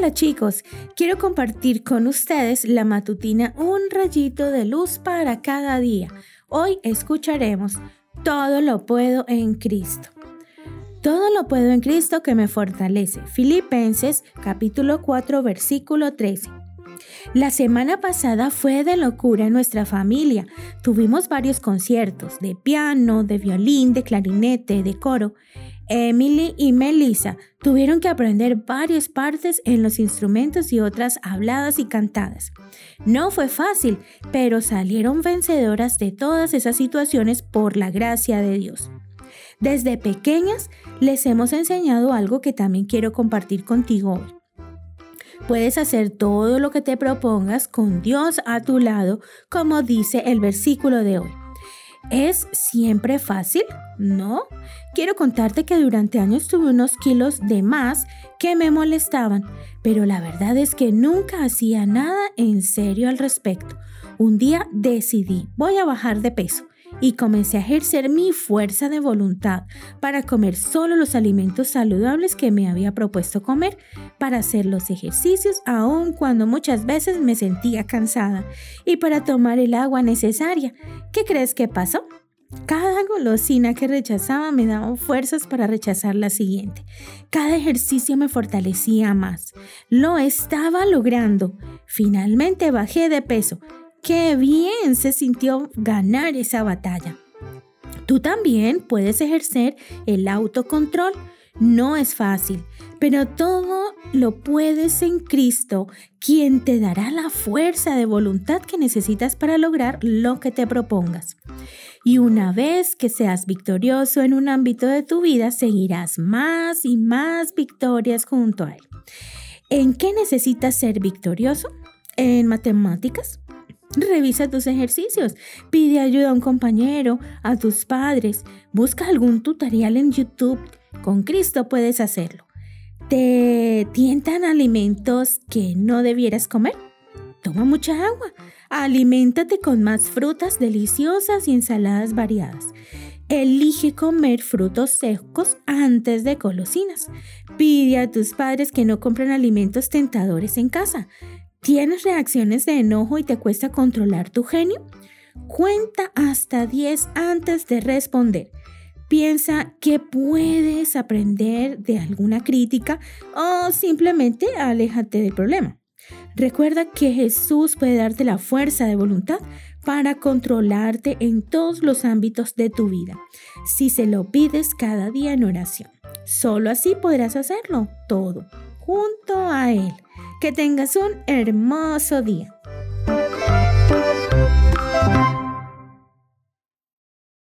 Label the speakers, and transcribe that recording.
Speaker 1: Hola chicos, quiero compartir con ustedes la matutina Un rayito de luz para cada día. Hoy escucharemos Todo lo puedo en Cristo. Todo lo puedo en Cristo que me fortalece. Filipenses capítulo 4 versículo 13. La semana pasada fue de locura en nuestra familia. Tuvimos varios conciertos de piano, de violín, de clarinete, de coro. Emily y Melissa tuvieron que aprender varias partes en los instrumentos y otras habladas y cantadas. No fue fácil, pero salieron vencedoras de todas esas situaciones por la gracia de Dios. Desde pequeñas les hemos enseñado algo que también quiero compartir contigo hoy. Puedes hacer todo lo que te propongas con Dios a tu lado, como dice el versículo de hoy. ¿Es siempre fácil? No. Quiero contarte que durante años tuve unos kilos de más que me molestaban, pero la verdad es que nunca hacía nada en serio al respecto. Un día decidí, voy a bajar de peso y comencé a ejercer mi fuerza de voluntad para comer solo los alimentos saludables que me había propuesto comer, para hacer los ejercicios aun cuando muchas veces me sentía cansada y para tomar el agua necesaria. ¿Qué crees que pasó? Cada golosina que rechazaba me daba fuerzas para rechazar la siguiente. Cada ejercicio me fortalecía más. Lo estaba logrando. Finalmente bajé de peso Qué bien se sintió ganar esa batalla. Tú también puedes ejercer el autocontrol. No es fácil, pero todo lo puedes en Cristo, quien te dará la fuerza de voluntad que necesitas para lograr lo que te propongas. Y una vez que seas victorioso en un ámbito de tu vida, seguirás más y más victorias junto a Él. ¿En qué necesitas ser victorioso? ¿En matemáticas? Revisa tus ejercicios, pide ayuda a un compañero, a tus padres, busca algún tutorial en YouTube. Con Cristo puedes hacerlo. ¿Te tientan alimentos que no debieras comer? Toma mucha agua. Aliméntate con más frutas deliciosas y ensaladas variadas. Elige comer frutos secos antes de golosinas. Pide a tus padres que no compren alimentos tentadores en casa. ¿Tienes reacciones de enojo y te cuesta controlar tu genio? Cuenta hasta 10 antes de responder. Piensa que puedes aprender de alguna crítica o simplemente aléjate del problema. Recuerda que Jesús puede darte la fuerza de voluntad para controlarte en todos los ámbitos de tu vida, si se lo pides cada día en oración. Solo así podrás hacerlo todo, junto a Él. Que tengas un hermoso día.